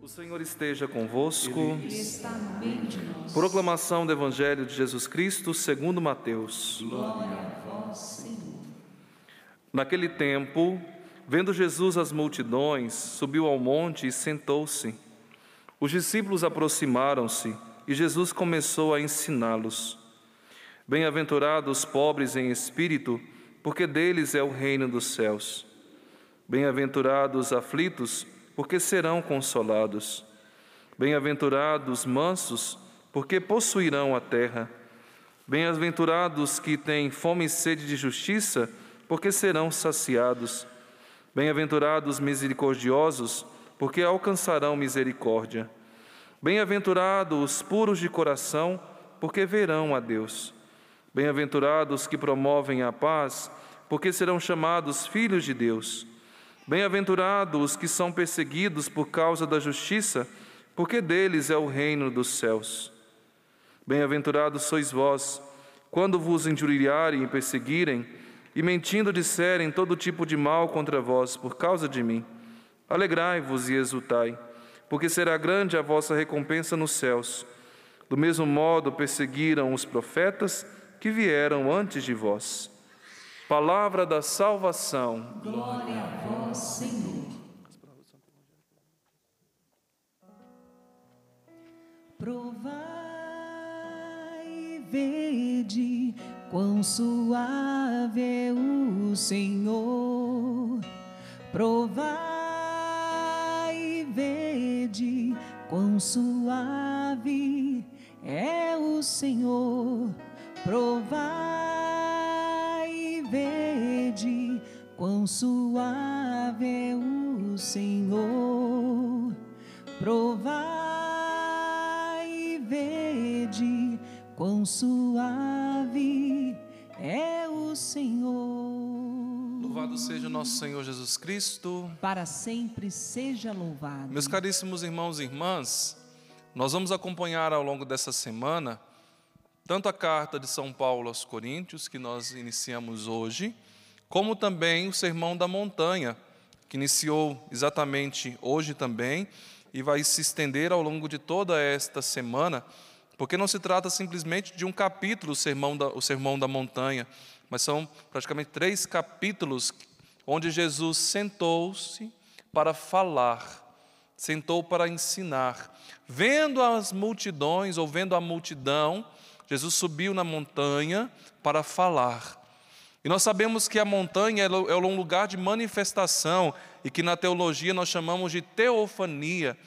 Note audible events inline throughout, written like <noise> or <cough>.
O Senhor esteja convosco. Proclamação do Evangelho de Jesus Cristo segundo Mateus. Glória a vós, Senhor. Naquele tempo, vendo Jesus as multidões, subiu ao monte e sentou-se. Os discípulos aproximaram-se e Jesus começou a ensiná-los. Bem-aventurados os pobres em espírito, porque deles é o reino dos céus. Bem-aventurados os aflitos, porque serão consolados. Bem-aventurados mansos, porque possuirão a terra. Bem-aventurados que têm fome e sede de justiça, porque serão saciados. Bem-aventurados misericordiosos, porque alcançarão misericórdia. Bem-aventurados os puros de coração, porque verão a Deus. Bem-aventurados que promovem a paz, porque serão chamados filhos de Deus. Bem-aventurados os que são perseguidos por causa da justiça, porque deles é o reino dos céus. Bem-aventurados sois vós, quando vos injuriarem e perseguirem, e mentindo disserem todo tipo de mal contra vós por causa de mim. Alegrai-vos e exultai, porque será grande a vossa recompensa nos céus. Do mesmo modo perseguiram os profetas que vieram antes de vós. Palavra da salvação. Glória a vós, Senhor. Provai e vede quão suave é o Senhor. Provai e vede quão suave é o Senhor. Provai quão suave é o Senhor. Provai e vede quão suave é o Senhor. Louvado seja nosso Senhor Jesus Cristo. Para sempre seja louvado. Meus caríssimos irmãos e irmãs, nós vamos acompanhar ao longo dessa semana tanto a carta de São Paulo aos Coríntios, que nós iniciamos hoje, como também o Sermão da Montanha, que iniciou exatamente hoje também e vai se estender ao longo de toda esta semana, porque não se trata simplesmente de um capítulo, o Sermão da, o Sermão da Montanha, mas são praticamente três capítulos onde Jesus sentou-se para falar, sentou para ensinar. Vendo as multidões, ou vendo a multidão, Jesus subiu na montanha para falar. E nós sabemos que a montanha é, um lugar de manifestação e que na teologia nós chamamos de teofania,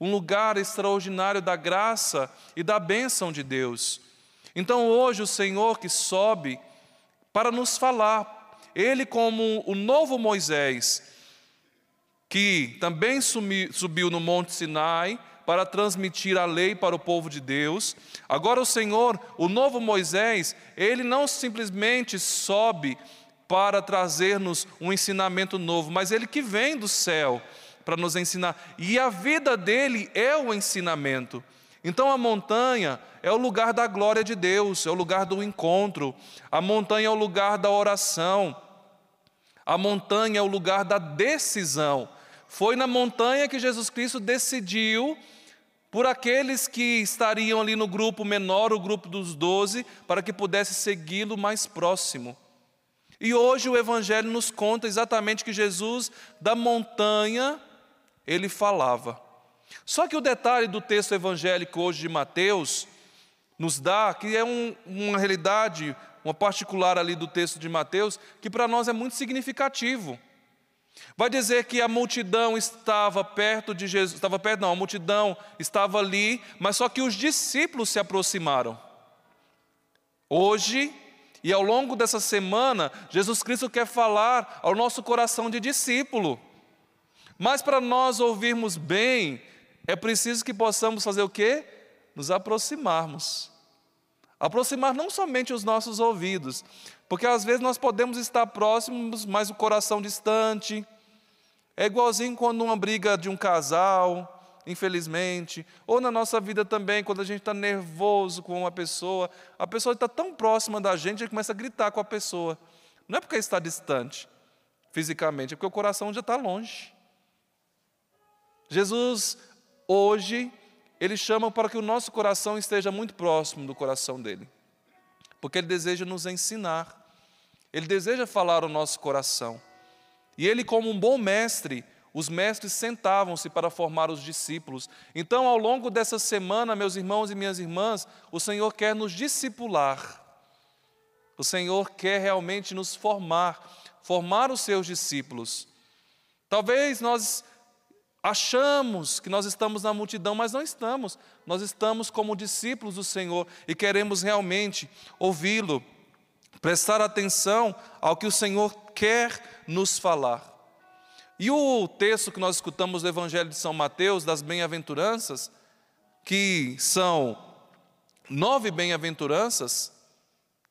um lugar extraordinário da graça e da bênção de Deus. Então hoje o Senhor que sobe para nos falar, Ele como o novo Moisés, que também subiu no Monte Sinai, para transmitir a lei para o povo de Deus. Agora, o Senhor, o novo Moisés, ele não simplesmente sobe para trazer-nos um ensinamento novo, mas ele que vem do céu para nos ensinar. E a vida dele é o ensinamento. Então a montanha é o lugar da glória de Deus, é o lugar do encontro. A montanha é o lugar da oração. A montanha é o lugar da decisão. Foi na montanha que Jesus Cristo decidiu por aqueles que estariam ali no grupo menor, o grupo dos doze, para que pudesse segui-lo mais próximo. E hoje o Evangelho nos conta exatamente que Jesus, da montanha, ele falava. Só que o detalhe do texto evangélico hoje de Mateus nos dá que é um, uma realidade, uma particular ali do texto de Mateus, que para nós é muito significativo. Vai dizer que a multidão estava perto de Jesus, estava perto, não, a multidão estava ali, mas só que os discípulos se aproximaram. Hoje, e ao longo dessa semana, Jesus Cristo quer falar ao nosso coração de discípulo. Mas para nós ouvirmos bem, é preciso que possamos fazer o quê? Nos aproximarmos. Aproximar não somente os nossos ouvidos, porque às vezes nós podemos estar próximos, mas o coração distante. É igualzinho quando uma briga de um casal, infelizmente, ou na nossa vida também, quando a gente está nervoso com uma pessoa, a pessoa está tão próxima da gente, gente começa a gritar com a pessoa. Não é porque está distante. fisicamente, é porque o coração já está longe. Jesus, hoje, ele chama para que o nosso coração esteja muito próximo do coração dele, porque ele deseja nos ensinar, ele deseja falar ao nosso coração. E ele, como um bom mestre, os mestres sentavam-se para formar os discípulos. Então, ao longo dessa semana, meus irmãos e minhas irmãs, o Senhor quer nos discipular. O Senhor quer realmente nos formar, formar os seus discípulos. Talvez nós achamos que nós estamos na multidão, mas não estamos. Nós estamos como discípulos do Senhor e queremos realmente ouvi-lo, prestar atenção ao que o Senhor quer nos falar. E o texto que nós escutamos do Evangelho de São Mateus, das bem-aventuranças, que são nove bem-aventuranças,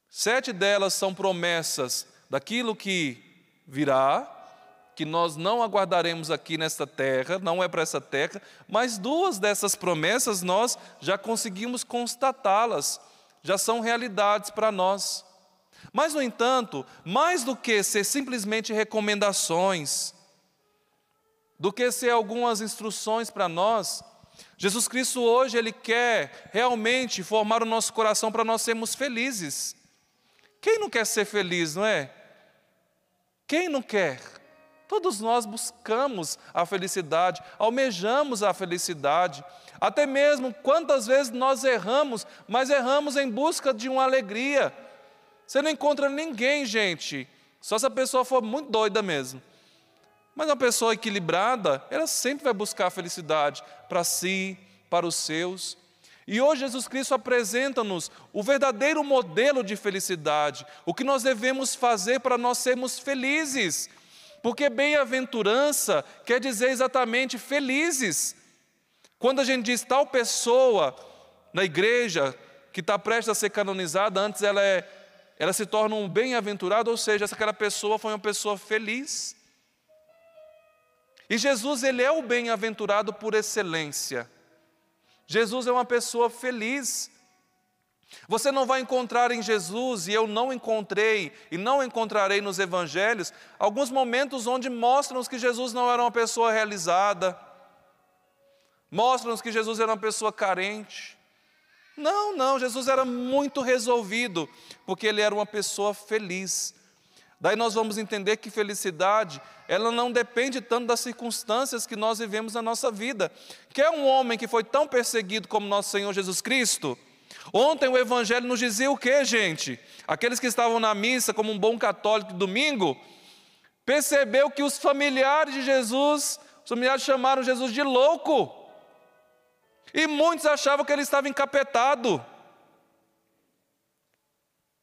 sete delas são promessas daquilo que virá, que nós não aguardaremos aqui nesta terra, não é para essa terra, mas duas dessas promessas nós já conseguimos constatá-las, já são realidades para nós. Mas, no entanto, mais do que ser simplesmente recomendações, do que ser algumas instruções para nós. Jesus Cristo hoje ele quer realmente formar o nosso coração para nós sermos felizes. Quem não quer ser feliz, não é? Quem não quer? Todos nós buscamos a felicidade, almejamos a felicidade. Até mesmo quantas vezes nós erramos, mas erramos em busca de uma alegria. Você não encontra ninguém, gente, só se a pessoa for muito doida mesmo mas uma pessoa equilibrada, ela sempre vai buscar a felicidade para si, para os seus. E hoje Jesus Cristo apresenta-nos o verdadeiro modelo de felicidade, o que nós devemos fazer para nós sermos felizes. Porque bem-aventurança quer dizer exatamente felizes. Quando a gente diz tal pessoa na igreja que está prestes a ser canonizada, antes ela, é, ela se torna um bem-aventurado, ou seja, aquela pessoa foi uma pessoa feliz. E Jesus, ele é o bem-aventurado por excelência. Jesus é uma pessoa feliz. Você não vai encontrar em Jesus, e eu não encontrei, e não encontrarei nos evangelhos, alguns momentos onde mostram-nos que Jesus não era uma pessoa realizada, mostram-nos que Jesus era uma pessoa carente. Não, não, Jesus era muito resolvido, porque ele era uma pessoa feliz. Daí nós vamos entender que felicidade, ela não depende tanto das circunstâncias que nós vivemos na nossa vida. Quer um homem que foi tão perseguido como nosso Senhor Jesus Cristo? Ontem o Evangelho nos dizia o que, gente? Aqueles que estavam na missa como um bom católico domingo, percebeu que os familiares de Jesus, os familiares chamaram Jesus de louco. E muitos achavam que ele estava encapetado.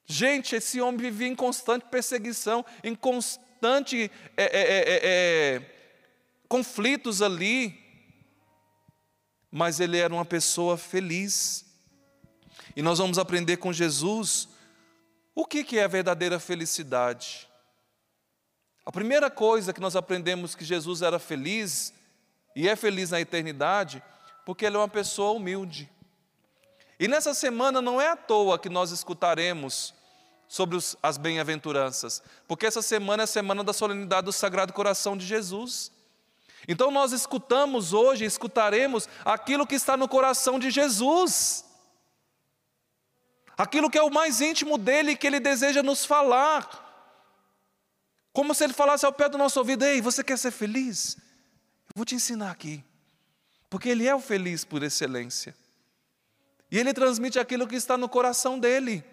Gente, esse homem vivia em constante perseguição, em constante é, é, é, é, conflitos ali. Mas ele era uma pessoa feliz. E nós vamos aprender com Jesus o que, é a verdadeira felicidade. A primeira coisa que nós aprendemos que Jesus era feliz, e é feliz na eternidade, porque ele é uma pessoa humilde. E nessa semana não é à toa que nós escutaremos sobre os, as bem-aventuranças, porque essa semana é a semana da solenidade do Sagrado Coração de Jesus. Então nós escutamos hoje, escutaremos aquilo que está no coração de Jesus, aquilo que é o mais íntimo dele que ele deseja nos falar, como se ele falasse ao pé do nosso ouvido: Ei, você quer ser feliz? Eu vou te ensinar aqui, porque ele é o feliz por excelência. E ele transmite aquilo que está no coração dele.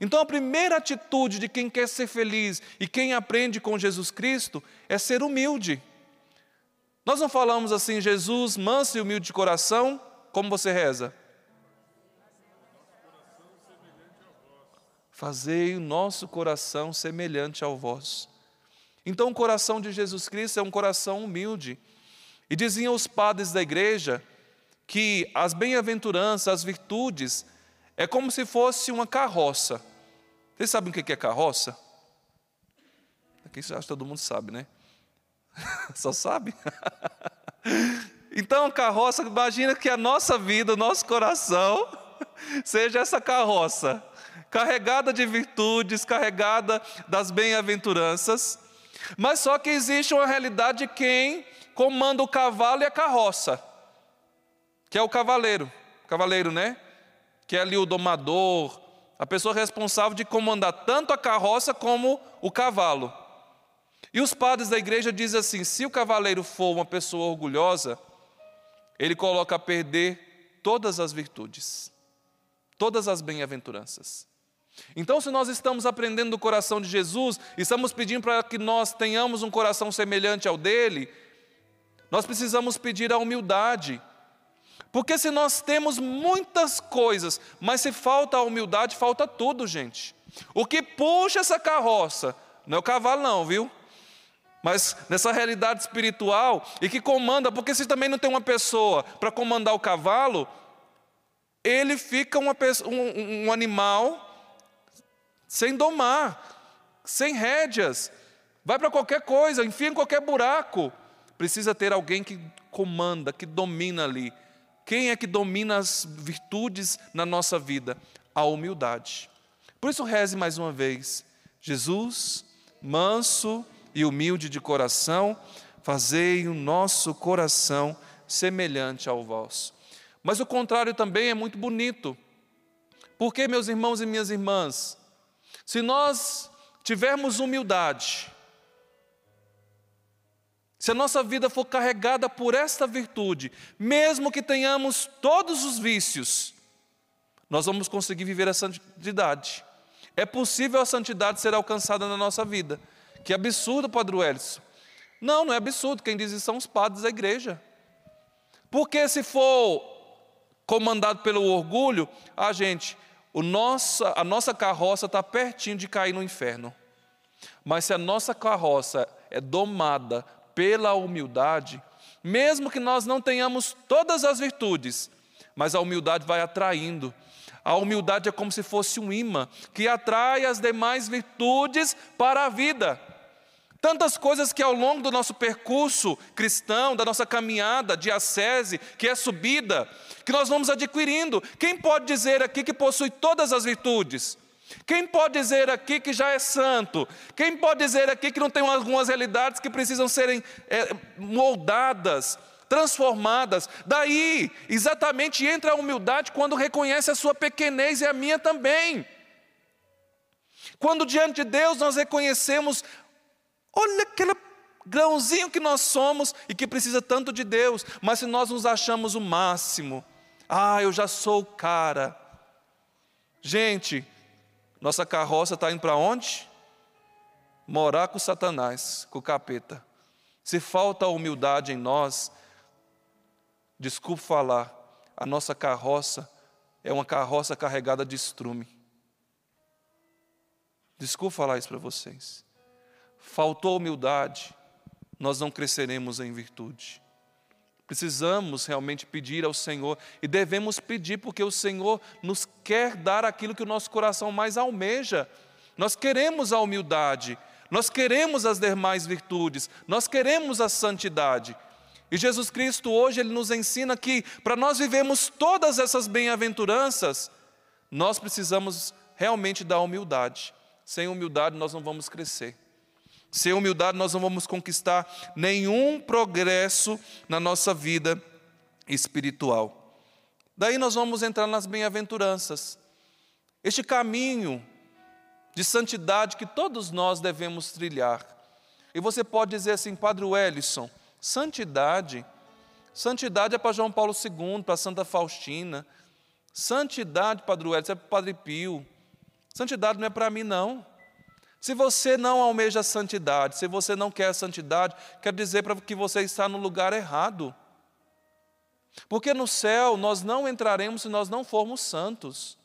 Então, a primeira atitude de quem quer ser feliz e quem aprende com Jesus Cristo é ser humilde. Nós não falamos assim, Jesus, manso e humilde de coração, como você reza? Fazei o nosso coração semelhante ao vosso. Então, o coração de Jesus Cristo é um coração humilde. E diziam os padres da igreja que as bem-aventuranças, as virtudes, é como se fosse uma carroça. Vocês sabem o que é carroça? Aqui acho que todo mundo sabe, né? <laughs> Só sabe? <laughs> então, carroça, imagina que a nossa vida, o nosso coração, <laughs> seja essa carroça, carregada de virtudes, carregada das bem-aventuranças. Mas só que existe uma realidade de quem comanda o cavalo e a carroça, que é o cavaleiro, cavaleiro, né? Que é ali o domador, a pessoa responsável de comandar tanto a carroça como o cavalo. E os padres da igreja dizem assim: se o cavaleiro for uma pessoa orgulhosa, ele coloca a perder todas as virtudes, todas as bem-aventuranças. Então, se nós estamos aprendendo do coração de Jesus, estamos pedindo para que nós tenhamos um coração semelhante ao dele, nós precisamos pedir a humildade. Porque se nós temos muitas coisas, mas se falta a humildade, falta tudo, gente. O que puxa essa carroça, não é o cavalo, não, viu? Mas nessa realidade espiritual e que comanda, porque se também não tem uma pessoa para comandar o cavalo, ele fica uma, um, um animal sem domar, sem rédeas, vai para qualquer coisa, enfia em qualquer buraco. Precisa ter alguém que comanda, que domina ali. Quem é que domina as virtudes na nossa vida? A humildade. Por isso, reze mais uma vez: Jesus, manso e humilde de coração, fazei o nosso coração semelhante ao vosso. Mas o contrário também é muito bonito. Porque, meus irmãos e minhas irmãs, se nós tivermos humildade, se a nossa vida for carregada por esta virtude, mesmo que tenhamos todos os vícios, nós vamos conseguir viver a santidade. É possível a santidade ser alcançada na nossa vida. Que absurdo, Padre Welson. Não, não é absurdo. Quem diz isso são os padres da igreja. Porque se for comandado pelo orgulho, a ah, gente, o nossa, a nossa carroça está pertinho de cair no inferno. Mas se a nossa carroça é domada pela humildade, mesmo que nós não tenhamos todas as virtudes, mas a humildade vai atraindo. A humildade é como se fosse um imã que atrai as demais virtudes para a vida. Tantas coisas que ao longo do nosso percurso cristão, da nossa caminhada de ascese, que é subida, que nós vamos adquirindo. Quem pode dizer aqui que possui todas as virtudes? Quem pode dizer aqui que já é santo? Quem pode dizer aqui que não tem algumas realidades que precisam serem é, moldadas, transformadas? Daí, exatamente entra a humildade quando reconhece a sua pequenez e a minha também. Quando diante de Deus nós reconhecemos, olha aquele grãozinho que nós somos e que precisa tanto de Deus, mas se nós nos achamos o máximo, ah, eu já sou o cara. Gente, nossa carroça está indo para onde? Morar com Satanás, com o capeta. Se falta humildade em nós, desculpe falar, a nossa carroça é uma carroça carregada de estrume. Desculpe falar isso para vocês. Faltou humildade, nós não cresceremos em virtude. Precisamos realmente pedir ao Senhor e devemos pedir porque o Senhor nos quer dar aquilo que o nosso coração mais almeja. Nós queremos a humildade, nós queremos as demais virtudes, nós queremos a santidade. E Jesus Cristo hoje ele nos ensina que para nós vivermos todas essas bem-aventuranças, nós precisamos realmente da humildade. Sem humildade nós não vamos crescer. Sem humildade, nós não vamos conquistar nenhum progresso na nossa vida espiritual. Daí nós vamos entrar nas bem-aventuranças. Este caminho de santidade que todos nós devemos trilhar. E você pode dizer assim, Padre Wellison, santidade, santidade é para João Paulo II, para Santa Faustina. Santidade, Padre Wellison, é para Padre Pio. Santidade não é para mim, não. Se você não almeja a santidade, se você não quer a santidade, quer dizer para que você está no lugar errado. Porque no céu nós não entraremos se nós não formos santos.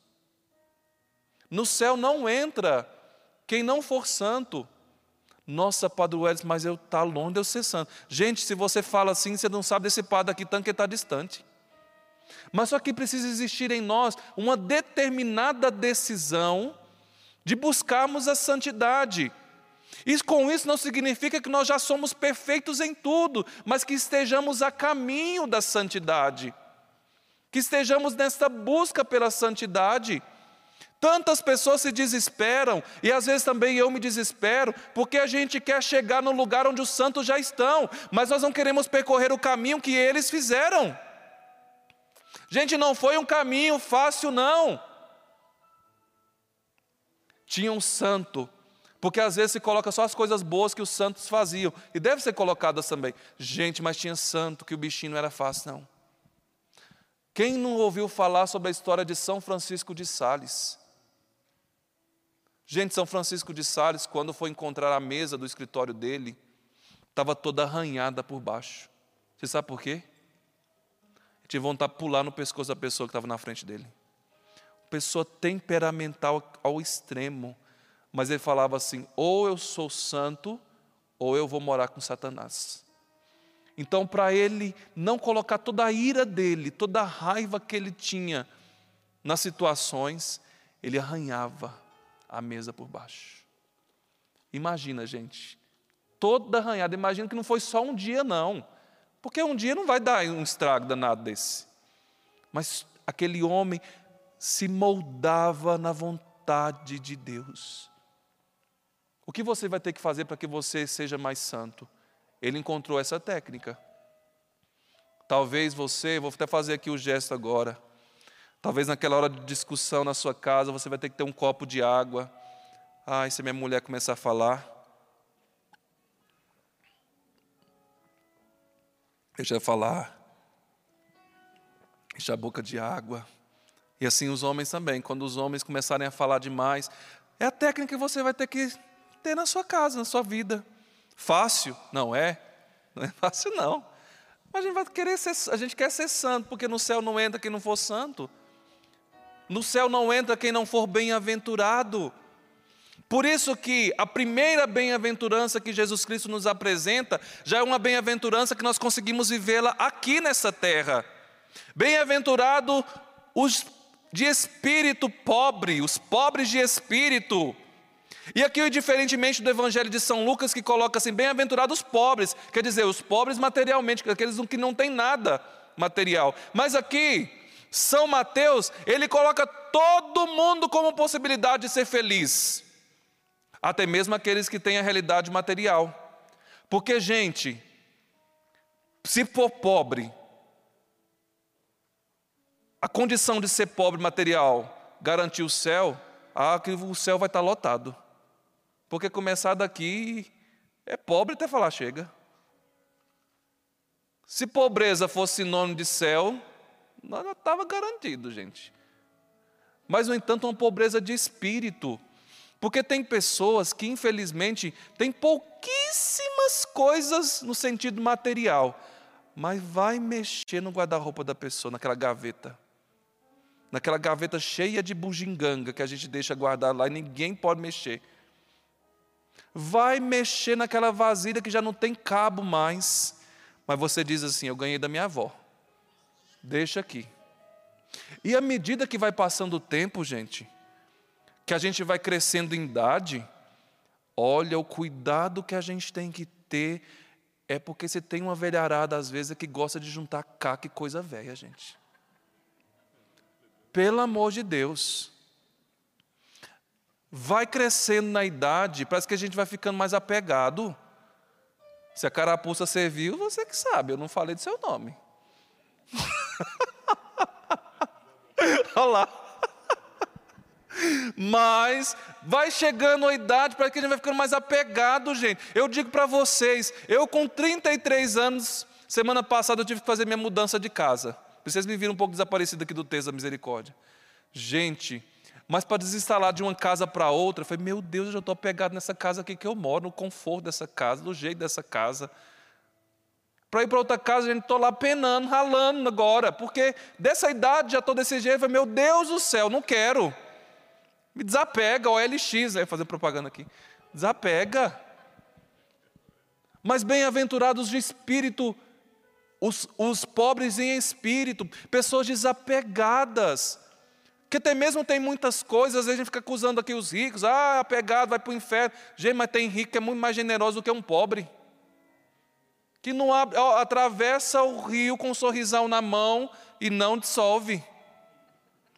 No céu não entra quem não for santo. Nossa, Padre Welles, mas eu está longe de eu ser santo. Gente, se você fala assim, você não sabe desse padre aqui tanto que está distante. Mas só que precisa existir em nós uma determinada decisão de buscarmos a santidade. E com isso não significa que nós já somos perfeitos em tudo, mas que estejamos a caminho da santidade, que estejamos nesta busca pela santidade. Tantas pessoas se desesperam, e às vezes também eu me desespero, porque a gente quer chegar no lugar onde os santos já estão, mas nós não queremos percorrer o caminho que eles fizeram. Gente, não foi um caminho fácil, não. Tinha um santo, porque às vezes se coloca só as coisas boas que os santos faziam, e deve ser colocadas também. Gente, mas tinha santo que o bichinho não era fácil, não. Quem não ouviu falar sobre a história de São Francisco de Sales? Gente, São Francisco de Sales, quando foi encontrar a mesa do escritório dele, estava toda arranhada por baixo. Você sabe por quê? Tive vontade de pular no pescoço da pessoa que estava na frente dele. Pessoa temperamental ao extremo. Mas ele falava assim: ou eu sou santo, ou eu vou morar com Satanás. Então, para ele não colocar toda a ira dele, toda a raiva que ele tinha nas situações, ele arranhava a mesa por baixo. Imagina, gente, toda arranhada. Imagina que não foi só um dia, não. Porque um dia não vai dar um estrago danado desse. Mas aquele homem se moldava na vontade de Deus. O que você vai ter que fazer para que você seja mais santo? Ele encontrou essa técnica. Talvez você, vou até fazer aqui o gesto agora. Talvez naquela hora de discussão na sua casa, você vai ter que ter um copo de água. Ai, se minha mulher começar a falar. Deixa eu falar. Enche a boca de água. E assim os homens também. Quando os homens começarem a falar demais, é a técnica que você vai ter que ter na sua casa, na sua vida. Fácil? Não é. Não é fácil, não. Mas a gente vai querer ser, a gente quer ser santo, porque no céu não entra quem não for santo. No céu não entra quem não for bem-aventurado. Por isso que a primeira bem-aventurança que Jesus Cristo nos apresenta já é uma bem-aventurança que nós conseguimos vivê-la aqui nessa terra. Bem-aventurado os de espírito pobre, os pobres de espírito. E aqui, diferentemente do Evangelho de São Lucas, que coloca assim: bem-aventurados os pobres, quer dizer, os pobres materialmente, aqueles que não têm nada material. Mas aqui, são Mateus, ele coloca todo mundo como possibilidade de ser feliz, até mesmo aqueles que têm a realidade material. Porque, gente, se for pobre, a condição de ser pobre material garantir o céu, ah, que o céu vai estar lotado. Porque começar daqui é pobre até falar chega. Se pobreza fosse sinônimo de céu, já estava garantido, gente. Mas, no entanto, uma pobreza de espírito. Porque tem pessoas que, infelizmente, têm pouquíssimas coisas no sentido material, mas vai mexer no guarda-roupa da pessoa, naquela gaveta. Naquela gaveta cheia de bugiganga que a gente deixa guardar lá e ninguém pode mexer. Vai mexer naquela vasilha que já não tem cabo mais, mas você diz assim: Eu ganhei da minha avó. Deixa aqui. E à medida que vai passando o tempo, gente, que a gente vai crescendo em idade, olha o cuidado que a gente tem que ter. É porque você tem uma velharada, às vezes, que gosta de juntar caca e coisa velha, gente. Pelo amor de Deus. Vai crescendo na idade, parece que a gente vai ficando mais apegado. Se a carapuça serviu, você que sabe, eu não falei do seu nome. <laughs> Olha lá. Mas vai chegando a idade para que a gente vai ficando mais apegado, gente. Eu digo para vocês, eu com 33 anos, semana passada eu tive que fazer minha mudança de casa. Vocês me viram um pouco desaparecido aqui do texto da misericórdia. Gente, mas para desinstalar de uma casa para outra, eu falei, meu Deus, eu já estou apegado nessa casa aqui que eu moro, no conforto dessa casa, do jeito dessa casa. Para ir para outra casa, gente estou lá penando, ralando agora, porque dessa idade já estou desse jeito. Falei, meu Deus do céu, não quero. Me desapega, OLX, aí fazer propaganda aqui. Desapega. Mas bem-aventurados de espírito, os, os pobres em espírito, pessoas desapegadas. Que até mesmo tem muitas coisas, às vezes a gente fica acusando aqui os ricos, ah, apegado, vai para o inferno. Gente, mas tem rico que é muito mais generoso do que um pobre que não atravessa o rio com um sorrisão na mão e não dissolve.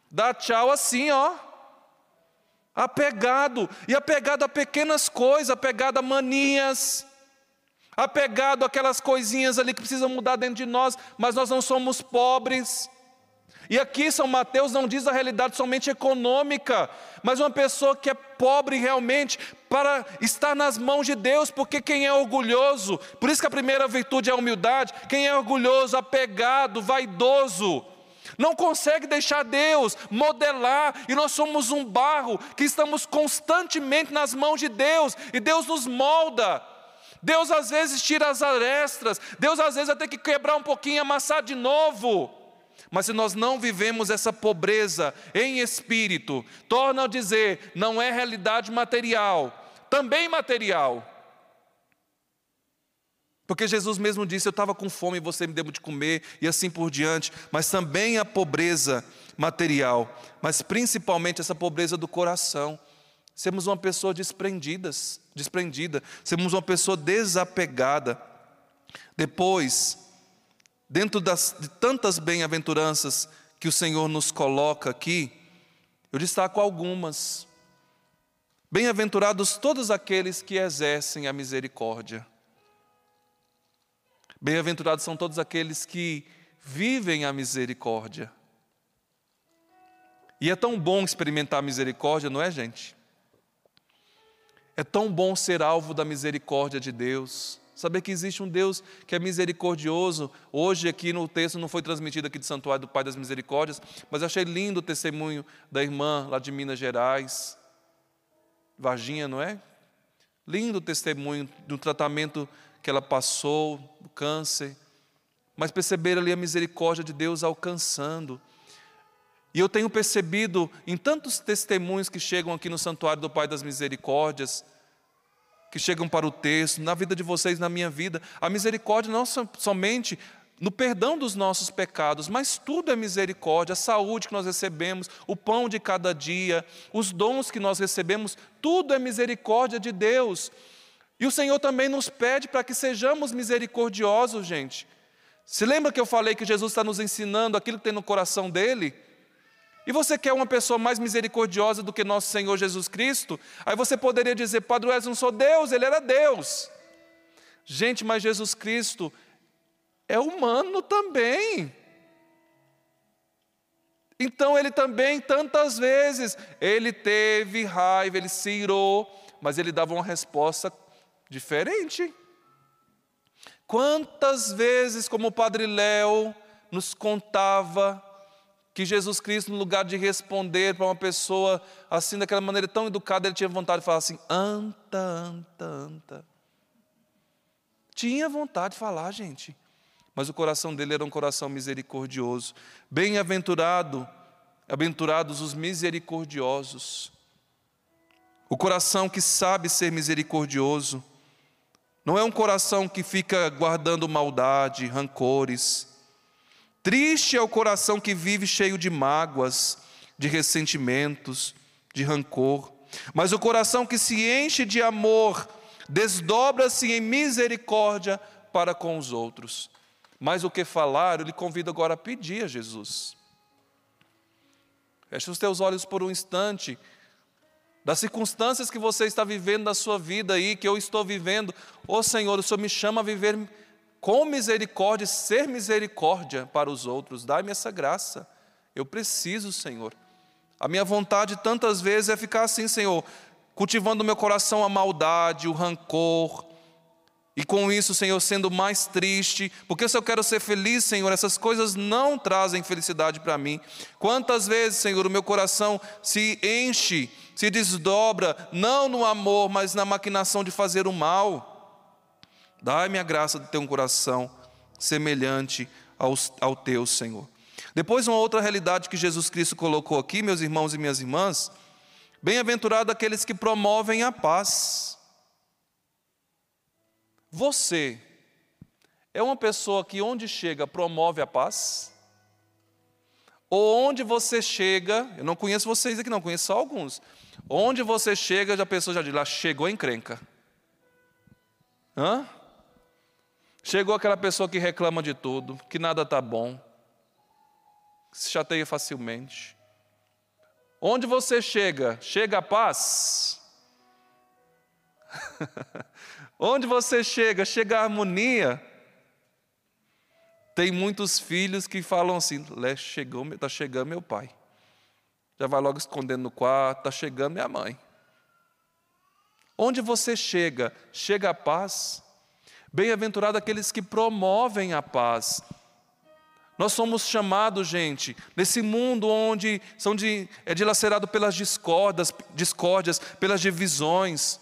Dá tchau assim, ó. Apegado, e apegado a pequenas coisas, apegado a manias, apegado àquelas coisinhas ali que precisam mudar dentro de nós, mas nós não somos pobres. E aqui São Mateus não diz a realidade somente econômica, mas uma pessoa que é pobre realmente para estar nas mãos de Deus, porque quem é orgulhoso, por isso que a primeira virtude é a humildade, quem é orgulhoso, apegado, vaidoso, não consegue deixar Deus modelar, e nós somos um barro que estamos constantemente nas mãos de Deus, e Deus nos molda. Deus às vezes tira as arestas, Deus às vezes vai ter que quebrar um pouquinho amassar de novo. Mas se nós não vivemos essa pobreza em espírito, torna a dizer, não é realidade material, também material. Porque Jesus mesmo disse: Eu estava com fome e você me deu de comer, e assim por diante, mas também a pobreza material, mas principalmente essa pobreza do coração. Sermos uma pessoa desprendidas, desprendida, sermos uma pessoa desapegada. Depois, dentro das, de tantas bem-aventuranças que o Senhor nos coloca aqui, eu destaco algumas. Bem-aventurados todos aqueles que exercem a misericórdia. Bem-aventurados são todos aqueles que vivem a misericórdia. E é tão bom experimentar a misericórdia, não é, gente? É tão bom ser alvo da misericórdia de Deus. Saber que existe um Deus que é misericordioso. Hoje, aqui no texto, não foi transmitido aqui do Santuário do Pai das Misericórdias, mas achei lindo o testemunho da irmã lá de Minas Gerais, Varginha, não é? Lindo o testemunho do tratamento que ela passou, do câncer, mas perceber ali a misericórdia de Deus alcançando. E eu tenho percebido em tantos testemunhos que chegam aqui no Santuário do Pai das Misericórdias, que chegam para o texto, na vida de vocês, na minha vida. A misericórdia não somente no perdão dos nossos pecados, mas tudo é misericórdia, a saúde que nós recebemos, o pão de cada dia, os dons que nós recebemos, tudo é misericórdia de Deus. E o Senhor também nos pede para que sejamos misericordiosos, gente. Se lembra que eu falei que Jesus está nos ensinando aquilo que tem no coração dele? E você quer uma pessoa mais misericordiosa do que nosso Senhor Jesus Cristo? Aí você poderia dizer, Padre Wesley não sou Deus, ele era Deus. Gente, mas Jesus Cristo é humano também. Então ele também, tantas vezes, ele teve raiva, ele se irou, mas ele dava uma resposta diferente. Quantas vezes, como o Padre Léo nos contava, que Jesus Cristo, no lugar de responder para uma pessoa assim, daquela maneira tão educada, ele tinha vontade de falar assim: anta, anta, anta. Tinha vontade de falar, gente. Mas o coração dele era um coração misericordioso. Bem-aventurado, aventurados os misericordiosos. O coração que sabe ser misericordioso. Não é um coração que fica guardando maldade, rancores Triste é o coração que vive cheio de mágoas, de ressentimentos, de rancor. Mas o coração que se enche de amor desdobra-se em misericórdia para com os outros. Mais o que falar, eu lhe convido agora a pedir a Jesus. Feche os teus olhos por um instante. Das circunstâncias que você está vivendo na sua vida aí, que eu estou vivendo, ô oh, Senhor, o Senhor me chama a viver com misericórdia, ser misericórdia para os outros. Dai-me essa graça. Eu preciso, Senhor. A minha vontade tantas vezes é ficar assim, Senhor, cultivando no meu coração a maldade, o rancor. E com isso, Senhor, sendo mais triste, porque se eu quero ser feliz, Senhor, essas coisas não trazem felicidade para mim. Quantas vezes, Senhor, o meu coração se enche, se desdobra, não no amor, mas na maquinação de fazer o mal. Dai-me a graça de ter um coração semelhante ao, ao teu, Senhor. Depois, uma outra realidade que Jesus Cristo colocou aqui, meus irmãos e minhas irmãs, bem-aventurado aqueles que promovem a paz. Você é uma pessoa que onde chega promove a paz? Ou onde você chega, eu não conheço vocês aqui, não, conheço só alguns. Onde você chega, a pessoa já diz lá, chegou encrenca. Hã? Chegou aquela pessoa que reclama de tudo, que nada está bom, que se chateia facilmente. Onde você chega, chega a paz? <laughs> Onde você chega, chega a harmonia? Tem muitos filhos que falam assim: chegou, está chegando meu pai. Já vai logo escondendo no quarto, está chegando minha mãe. Onde você chega, chega a paz. Bem-aventurado aqueles que promovem a paz. Nós somos chamados, gente, nesse mundo onde são de, é dilacerado pelas discordas, discórdias, pelas divisões,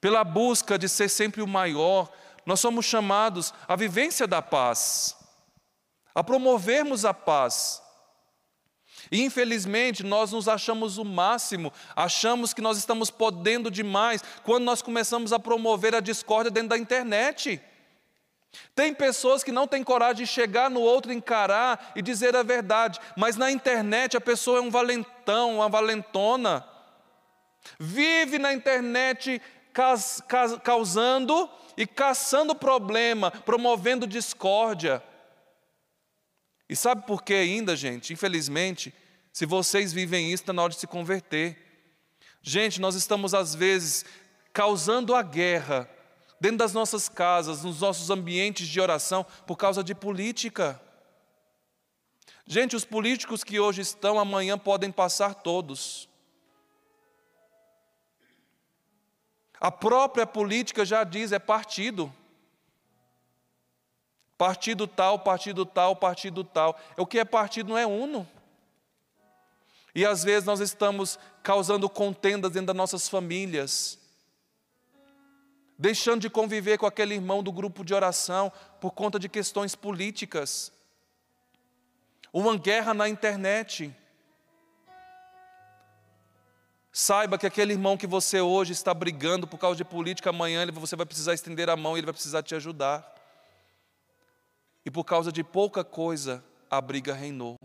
pela busca de ser sempre o maior, nós somos chamados à vivência da paz, a promovermos a paz. Infelizmente nós nos achamos o máximo, achamos que nós estamos podendo demais quando nós começamos a promover a discórdia dentro da internet. Tem pessoas que não têm coragem de chegar no outro, encarar e dizer a verdade, mas na internet a pessoa é um valentão, uma valentona. Vive na internet causando e caçando problema, promovendo discórdia. E sabe por que ainda, gente? Infelizmente, se vocês vivem isso, está na hora de se converter. Gente, nós estamos às vezes causando a guerra dentro das nossas casas, nos nossos ambientes de oração, por causa de política. Gente, os políticos que hoje estão, amanhã podem passar todos. A própria política já diz, é partido. Partido tal, partido tal, partido tal. O que é partido não é uno. E às vezes nós estamos causando contendas dentro das nossas famílias, deixando de conviver com aquele irmão do grupo de oração por conta de questões políticas. Uma guerra na internet. Saiba que aquele irmão que você hoje está brigando por causa de política, amanhã você vai precisar estender a mão e ele vai precisar te ajudar e por causa de pouca coisa a briga reinou.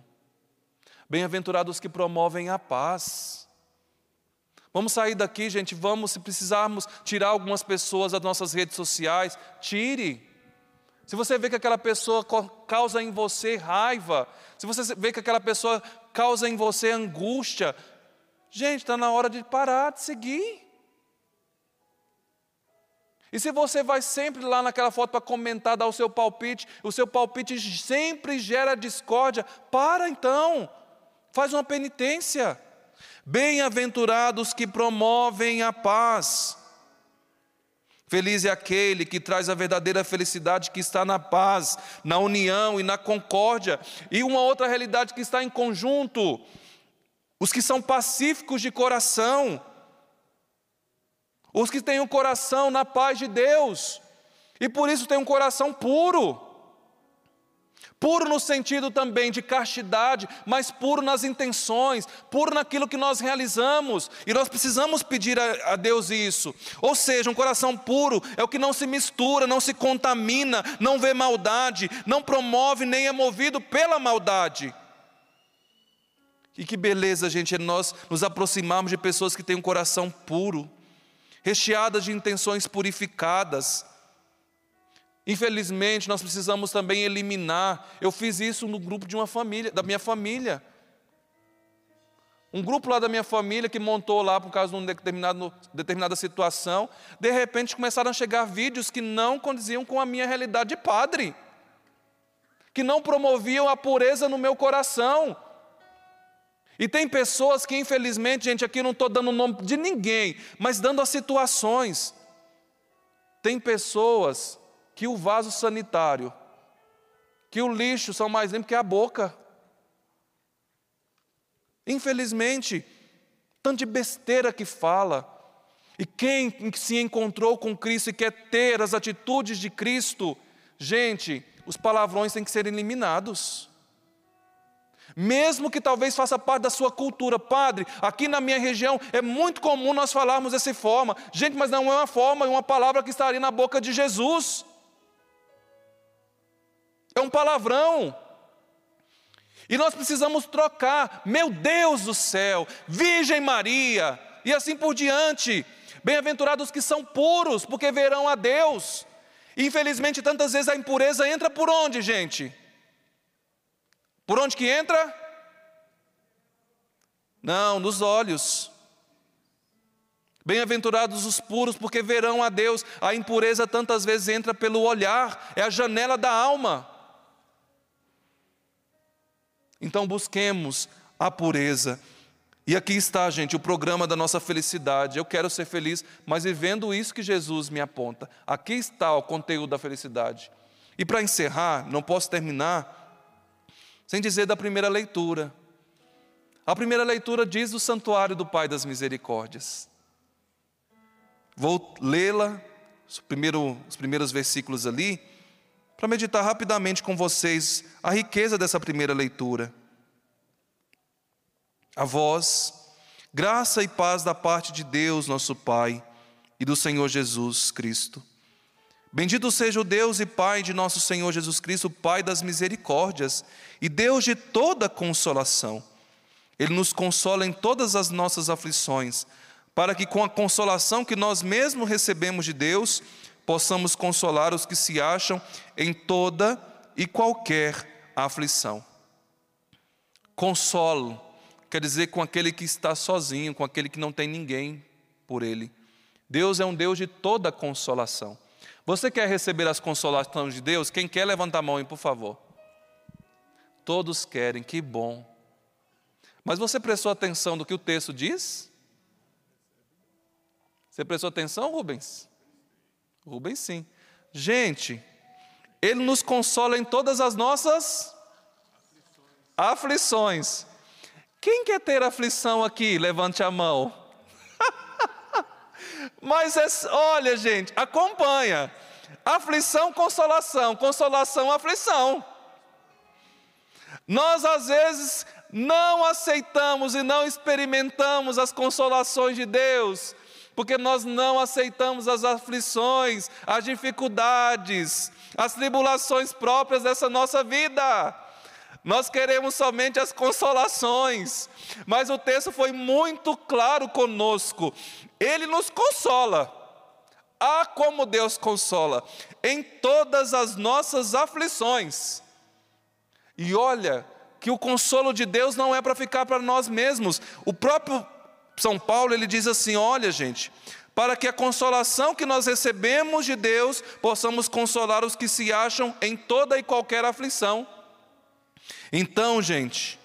Bem-aventurados que promovem a paz. Vamos sair daqui, gente, vamos, se precisarmos tirar algumas pessoas das nossas redes sociais, tire. Se você vê que aquela pessoa causa em você raiva, se você vê que aquela pessoa causa em você angústia, gente, está na hora de parar de seguir. E se você vai sempre lá naquela foto para comentar, dar o seu palpite, o seu palpite sempre gera discórdia, para então, faz uma penitência. Bem-aventurados que promovem a paz. Feliz é aquele que traz a verdadeira felicidade que está na paz, na união e na concórdia. E uma outra realidade que está em conjunto: os que são pacíficos de coração os que têm um coração na paz de Deus, e por isso têm um coração puro. Puro no sentido também de castidade, mas puro nas intenções, puro naquilo que nós realizamos, e nós precisamos pedir a, a Deus isso. Ou seja, um coração puro é o que não se mistura, não se contamina, não vê maldade, não promove nem é movido pela maldade. E que beleza, gente, é nós nos aproximarmos de pessoas que têm um coração puro recheadas de intenções purificadas. Infelizmente, nós precisamos também eliminar. Eu fiz isso no grupo de uma família, da minha família. Um grupo lá da minha família que montou lá por causa de uma determinada situação, de repente começaram a chegar vídeos que não condiziam com a minha realidade de padre, que não promoviam a pureza no meu coração, e tem pessoas que, infelizmente, gente, aqui não estou dando o nome de ninguém, mas dando as situações. Tem pessoas que o vaso sanitário, que o lixo são mais limpos que a boca. Infelizmente, tanto de besteira que fala. E quem se encontrou com Cristo e quer ter as atitudes de Cristo, gente, os palavrões têm que ser eliminados mesmo que talvez faça parte da sua cultura. Padre, aqui na minha região é muito comum nós falarmos dessa forma. Gente, mas não é uma forma, é uma palavra que estaria na boca de Jesus. É um palavrão. E nós precisamos trocar, meu Deus do céu, Virgem Maria, e assim por diante. Bem-aventurados que são puros, porque verão a Deus. Infelizmente, tantas vezes a impureza entra por onde, gente? Por onde que entra? Não, nos olhos. Bem-aventurados os puros, porque verão a Deus. A impureza tantas vezes entra pelo olhar, é a janela da alma. Então busquemos a pureza. E aqui está, gente, o programa da nossa felicidade. Eu quero ser feliz, mas vivendo isso que Jesus me aponta. Aqui está o conteúdo da felicidade. E para encerrar, não posso terminar sem dizer da primeira leitura. A primeira leitura diz do santuário do Pai das Misericórdias. Vou lê-la, os, primeiro, os primeiros versículos ali, para meditar rapidamente com vocês a riqueza dessa primeira leitura. A vós, graça e paz da parte de Deus, nosso Pai, e do Senhor Jesus Cristo. Bendito seja o Deus e Pai de nosso Senhor Jesus Cristo, Pai das misericórdias e Deus de toda consolação. Ele nos consola em todas as nossas aflições, para que com a consolação que nós mesmos recebemos de Deus, possamos consolar os que se acham em toda e qualquer aflição. Consolo quer dizer com aquele que está sozinho, com aquele que não tem ninguém por ele. Deus é um Deus de toda consolação. Você quer receber as consolações de Deus? Quem quer, levanta a mão por favor. Todos querem, que bom. Mas você prestou atenção do que o texto diz? Você prestou atenção, Rubens? Rubens, sim. Gente, Ele nos consola em todas as nossas aflições. Quem quer ter aflição aqui? Levante a mão. Mas é, olha, gente, acompanha. Aflição, consolação, consolação, aflição. Nós às vezes não aceitamos e não experimentamos as consolações de Deus, porque nós não aceitamos as aflições, as dificuldades, as tribulações próprias dessa nossa vida. Nós queremos somente as consolações, mas o texto foi muito claro conosco. Ele nos consola. Ah, como Deus consola em todas as nossas aflições. E olha, que o consolo de Deus não é para ficar para nós mesmos. O próprio São Paulo, ele diz assim: olha, gente, para que a consolação que nós recebemos de Deus possamos consolar os que se acham em toda e qualquer aflição. Então, gente,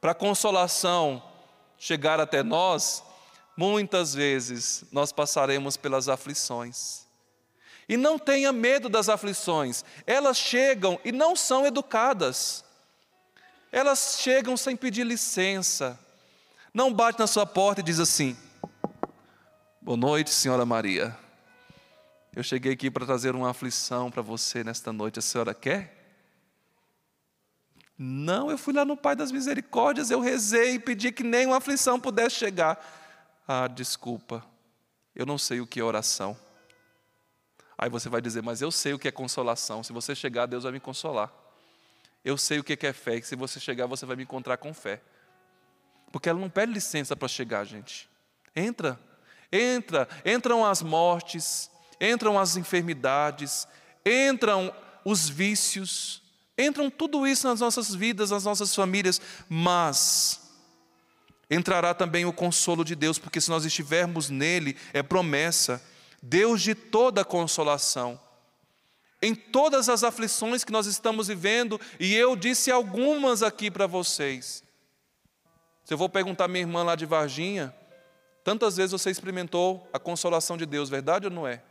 para a consolação chegar até nós, muitas vezes nós passaremos pelas aflições. E não tenha medo das aflições, elas chegam e não são educadas. Elas chegam sem pedir licença. Não bate na sua porta e diz assim: Boa noite, senhora Maria. Eu cheguei aqui para trazer uma aflição para você nesta noite. A senhora quer? Não, eu fui lá no Pai das Misericórdias, eu rezei e pedi que nenhuma aflição pudesse chegar. Ah, desculpa, eu não sei o que é oração. Aí você vai dizer, mas eu sei o que é consolação. Se você chegar, Deus vai me consolar. Eu sei o que é fé, e se você chegar, você vai me encontrar com fé. Porque ela não pede licença para chegar, gente. Entra, entra, entram as mortes, entram as enfermidades, entram os vícios, Entram tudo isso nas nossas vidas, nas nossas famílias, mas entrará também o consolo de Deus, porque se nós estivermos nele, é promessa, Deus de toda consolação. Em todas as aflições que nós estamos vivendo, e eu disse algumas aqui para vocês. Se eu vou perguntar à minha irmã lá de Varginha, tantas vezes você experimentou a consolação de Deus, verdade ou não é?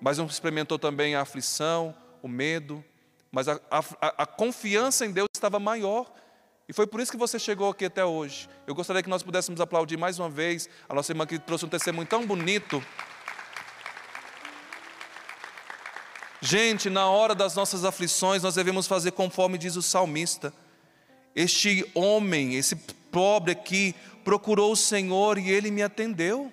Mas não experimentou também a aflição, o medo, mas a, a, a confiança em Deus estava maior. E foi por isso que você chegou aqui até hoje. Eu gostaria que nós pudéssemos aplaudir mais uma vez a nossa irmã que trouxe um testemunho tão bonito. Gente, na hora das nossas aflições, nós devemos fazer conforme diz o salmista. Este homem, esse pobre aqui, procurou o Senhor e ele me atendeu.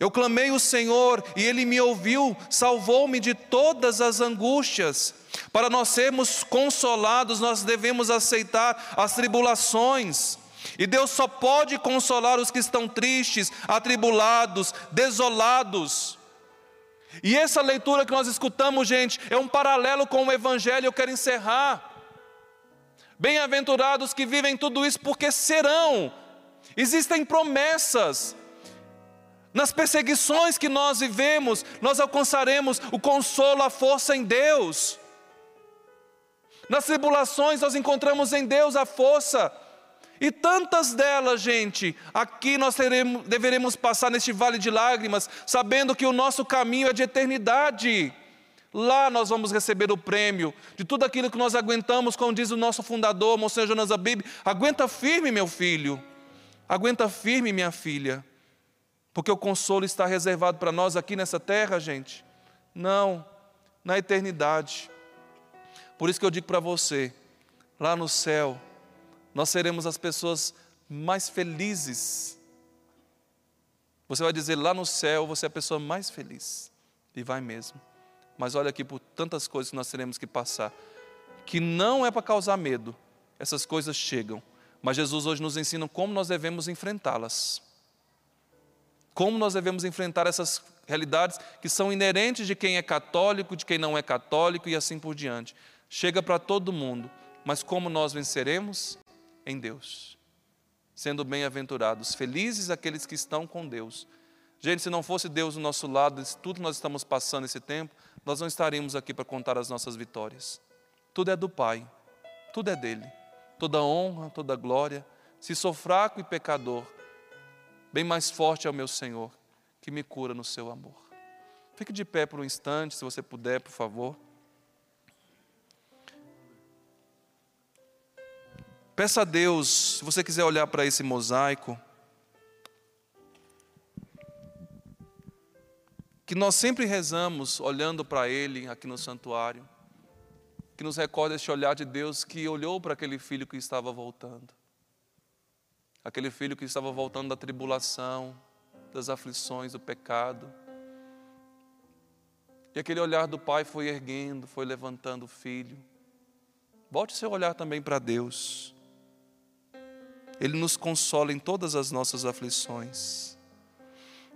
Eu clamei o Senhor e Ele me ouviu, salvou-me de todas as angústias. Para nós sermos consolados, nós devemos aceitar as tribulações. E Deus só pode consolar os que estão tristes, atribulados, desolados. E essa leitura que nós escutamos, gente, é um paralelo com o Evangelho. Eu quero encerrar. Bem-aventurados que vivem tudo isso, porque serão. Existem promessas. Nas perseguições que nós vivemos, nós alcançaremos o consolo, a força em Deus. Nas tribulações, nós encontramos em Deus a força. E tantas delas, gente, aqui nós teremos, deveremos passar neste vale de lágrimas, sabendo que o nosso caminho é de eternidade. Lá nós vamos receber o prêmio de tudo aquilo que nós aguentamos, como diz o nosso fundador, Monsenhor Jonas Abib. Aguenta firme, meu filho. Aguenta firme, minha filha. Porque o consolo está reservado para nós aqui nessa terra, gente. Não, na eternidade. Por isso que eu digo para você, lá no céu, nós seremos as pessoas mais felizes. Você vai dizer, lá no céu, você é a pessoa mais feliz. E vai mesmo. Mas olha aqui por tantas coisas que nós teremos que passar, que não é para causar medo, essas coisas chegam. Mas Jesus hoje nos ensina como nós devemos enfrentá-las. Como nós devemos enfrentar essas realidades que são inerentes de quem é católico, de quem não é católico e assim por diante. Chega para todo mundo, mas como nós venceremos? Em Deus. Sendo bem-aventurados, felizes aqueles que estão com Deus. Gente, se não fosse Deus do nosso lado, tudo que nós estamos passando esse tempo, nós não estaríamos aqui para contar as nossas vitórias. Tudo é do Pai, tudo é dele. Toda honra, toda glória. Se sou fraco e pecador, bem mais forte é o meu Senhor, que me cura no seu amor. Fique de pé por um instante, se você puder, por favor. Peça a Deus, se você quiser olhar para esse mosaico, que nós sempre rezamos olhando para Ele aqui no santuário, que nos recorda este olhar de Deus que olhou para aquele filho que estava voltando, aquele filho que estava voltando da tribulação, das aflições, do pecado. E aquele olhar do pai foi erguendo, foi levantando o filho. Volte seu olhar também para Deus. Ele nos consola em todas as nossas aflições.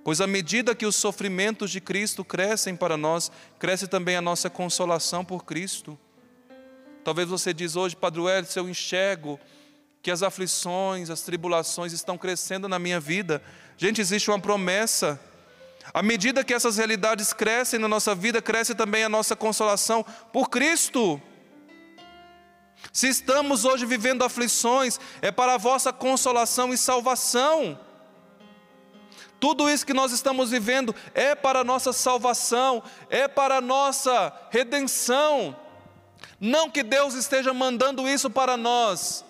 Pois à medida que os sofrimentos de Cristo crescem para nós, cresce também a nossa consolação por Cristo. Talvez você diz hoje, Padre Wellington, eu enxergo que as aflições, as tribulações estão crescendo na minha vida. Gente, existe uma promessa. À medida que essas realidades crescem na nossa vida, cresce também a nossa consolação por Cristo. Se estamos hoje vivendo aflições, é para a vossa consolação e salvação. Tudo isso que nós estamos vivendo é para a nossa salvação, é para a nossa redenção. Não que Deus esteja mandando isso para nós,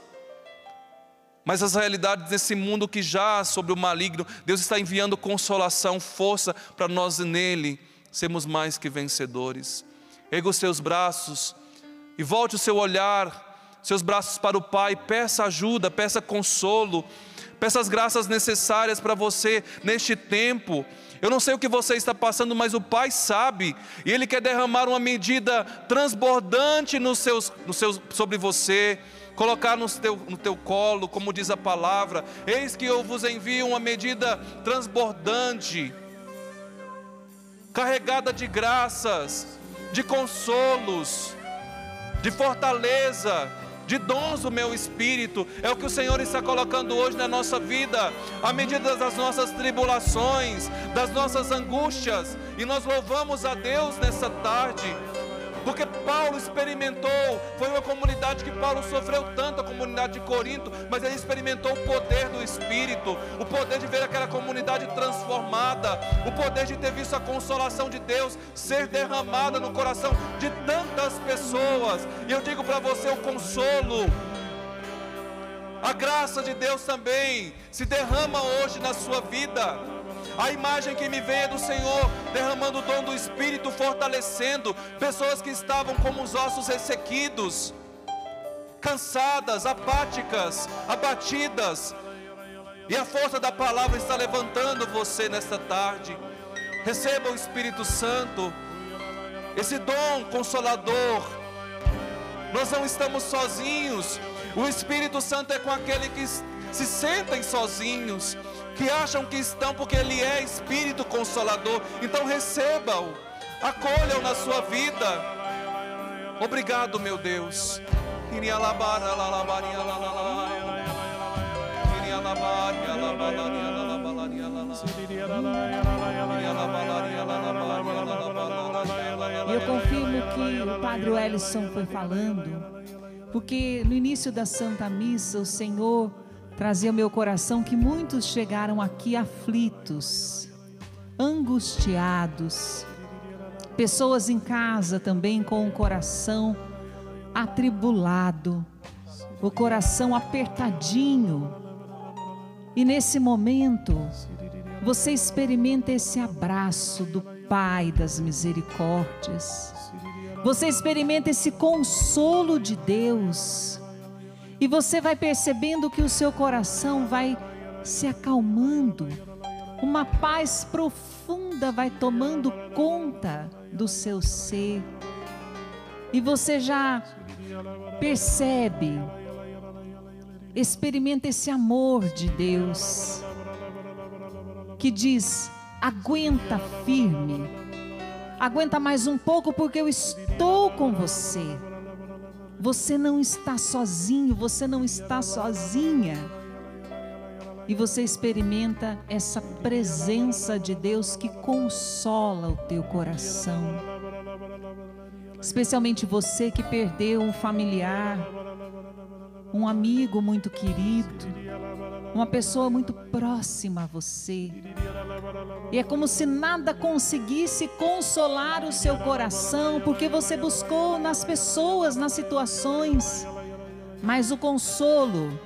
mas as realidades desse mundo que já sobre o maligno, Deus está enviando consolação, força para nós nele sermos mais que vencedores. Erga os seus braços e volte o seu olhar, seus braços para o Pai, peça ajuda, peça consolo Peça as graças necessárias para você neste tempo. Eu não sei o que você está passando, mas o Pai sabe, e Ele quer derramar uma medida transbordante nos seus, nos seus, sobre você, colocar no teu, no teu colo, como diz a palavra. Eis que eu vos envio uma medida transbordante, carregada de graças, de consolos, de fortaleza, de dons do meu espírito, é o que o Senhor está colocando hoje na nossa vida, à medida das nossas tribulações, das nossas angústias, e nós louvamos a Deus nessa tarde, porque Paulo experimentou, foi uma comunidade que Paulo sofreu tanto, a comunidade de Corinto, mas ele experimentou o poder do Espírito, o poder de ver aquela comunidade transformada, o poder de ter visto a consolação de Deus ser derramada no coração de tantas pessoas. E eu digo para você o consolo. A graça de Deus também se derrama hoje na sua vida. A imagem que me vem é do Senhor derramando o dom do Espírito, fortalecendo pessoas que estavam como os ossos ressequidos, cansadas, apáticas, abatidas. E a força da palavra está levantando você nesta tarde. Receba o Espírito Santo, esse dom consolador. Nós não estamos sozinhos. O Espírito Santo é com aquele que se sentem sozinhos que acham que estão porque Ele é Espírito Consolador. Então receba-o, acolha-o na sua vida. Obrigado, meu Deus. E eu confirmo que o Padre Wellison foi falando, porque no início da Santa Missa o Senhor trazia ao meu coração que muitos chegaram aqui aflitos, angustiados, pessoas em casa também com o coração atribulado, o coração apertadinho. E nesse momento, você experimenta esse abraço do Pai das misericórdias. Você experimenta esse consolo de Deus. E você vai percebendo que o seu coração vai se acalmando. Uma paz profunda vai tomando conta do seu ser. E você já percebe, experimenta esse amor de Deus que diz: aguenta firme, aguenta mais um pouco, porque eu estou com você. Você não está sozinho, você não está sozinha. E você experimenta essa presença de Deus que consola o teu coração. Especialmente você que perdeu um familiar, um amigo muito querido, uma pessoa muito próxima a você. E é como se nada conseguisse consolar o seu coração, porque você buscou nas pessoas, nas situações, mas o consolo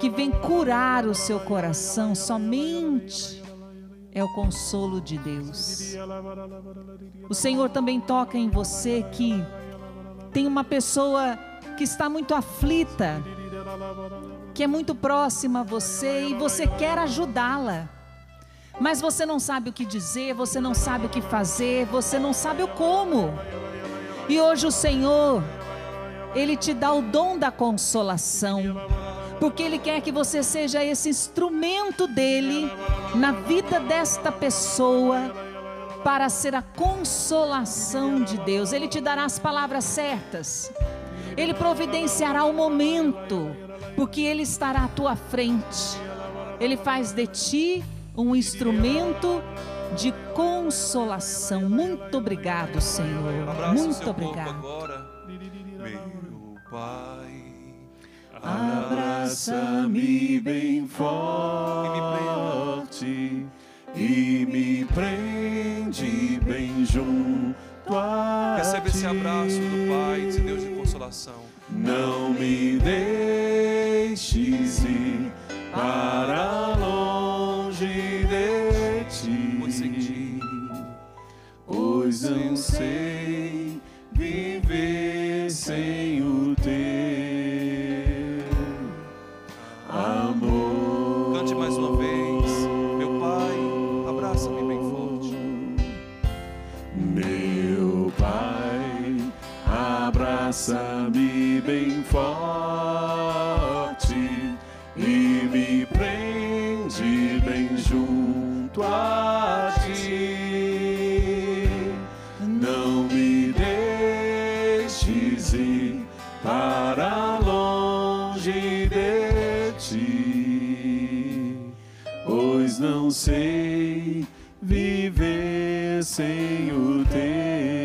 que vem curar o seu coração somente é o consolo de Deus. O Senhor também toca em você que tem uma pessoa que está muito aflita, que é muito próxima a você e você quer ajudá-la. Mas você não sabe o que dizer, você não sabe o que fazer, você não sabe o como. E hoje o Senhor, Ele te dá o dom da consolação porque Ele quer que você seja esse instrumento dele na vida desta pessoa para ser a consolação de Deus. Ele te dará as palavras certas, Ele providenciará o momento, porque Ele estará à tua frente. Ele faz de ti um instrumento de consolação. Muito obrigado, Senhor. Abraça Muito obrigado. agora. Meu Pai. Abraça-me bem forte e me prende bem junto Recebe esse abraço do Pai, esse Deus de consolação. Não me deixes ir para longe de ti, Pois sem ti pois não sei viver sem o teu amor. Cante mais uma vez. Meu Pai, abraça-me bem forte. Meu Pai, abraça-me sem o teu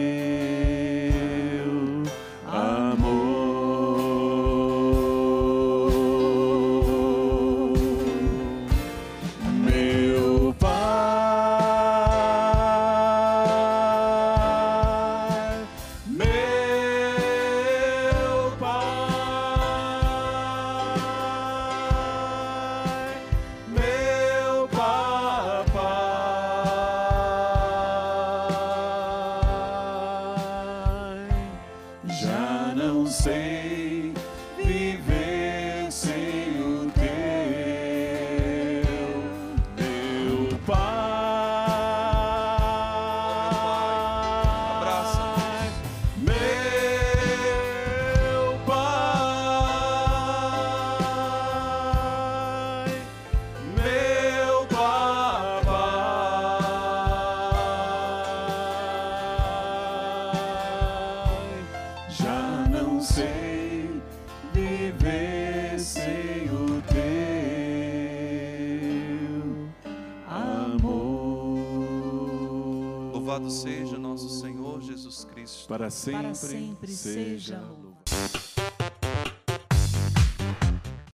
Para sempre, Para sempre seja.